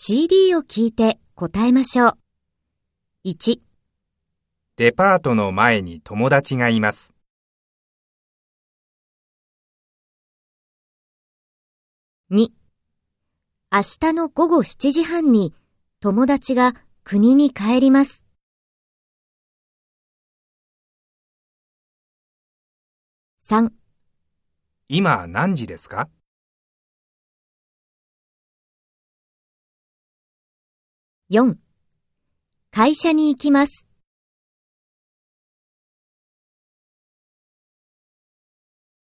CD を聞いて答えましょう。1、デパートの前に友達がいます。2明日の午後7時半に友達が国に帰ります。3今何時ですか？4会社に行きます。